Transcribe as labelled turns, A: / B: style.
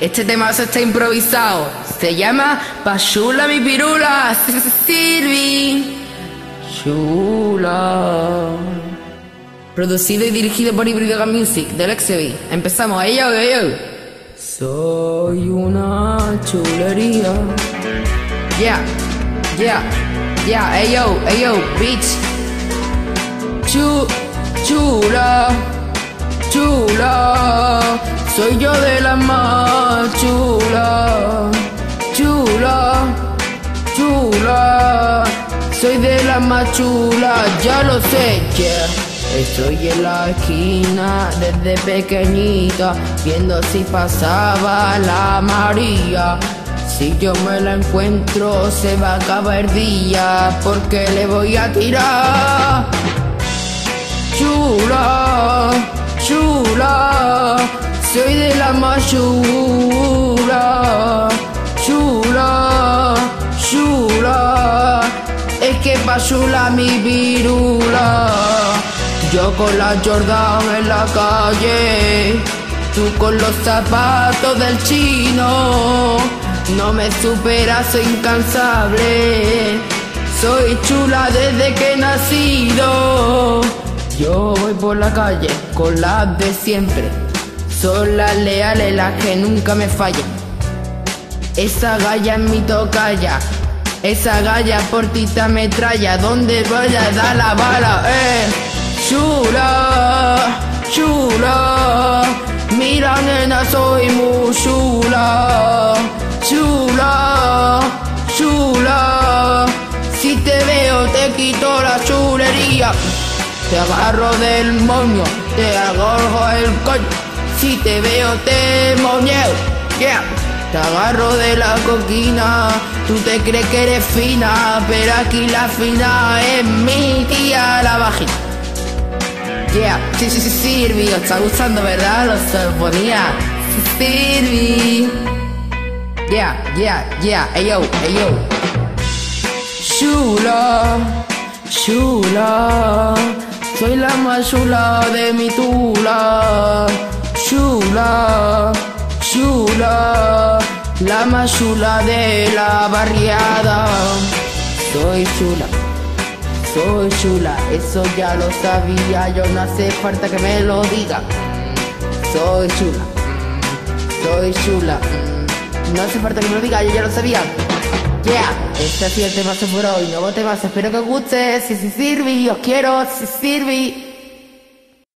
A: Este tema está improvisado. Se llama Pachula mi pirula. Sirvi. Chula. Producido y dirigido por Hybrid Music del XB. Empezamos. Ey, yo. Soy una chulería. Yeah, yeah, yeah. Ey, yo, ey, yo, bitch. Chu, chula. Soy yo de la más chula, chula, chula. Soy de la más ya lo sé, yeah. Estoy en la esquina desde pequeñita, viendo si pasaba la María. Si yo me la encuentro, se va a acabar día, porque le voy a tirar. Soy de la más chula, chula, chula, es que pa' chula mi virula. Yo con la Jordan en la calle, tú con los zapatos del chino. No me superas, soy incansable. Soy chula desde que he nacido. Yo voy por la calle con las de siempre. Son las leales las que nunca me fallan. Esa galla es mi tocaya. Esa galla por ti te ametralla. Donde vaya da la bala, eh. Chula, chula. Mira, nena, soy muy chula. Chula, chula. Si te veo, te quito la chulería. Te agarro del moño, te agarro el coño. Si te veo, te moñeo. Yeah. Te agarro de la coquina, tú te crees que eres fina, pero aquí la fina es mi tía la vagina. Yeah, sí, sí, sí, Sirvi, os está gustando, ¿verdad? Los ponía. Sirvi. Yeah, yeah, yeah, ayo, ayo. Chula, chula, soy la más chula de mi tula. Chula, chula, la más chula de la barriada. Soy chula. Soy chula, eso ya lo sabía, yo no hace falta que me lo diga. Soy chula, soy chula, no hace falta que me lo diga, yo ya lo sabía. Yeah, este ha sido el tema por hoy, nuevo tema, espero que os guste, si si sirvi, os quiero, si sirvi.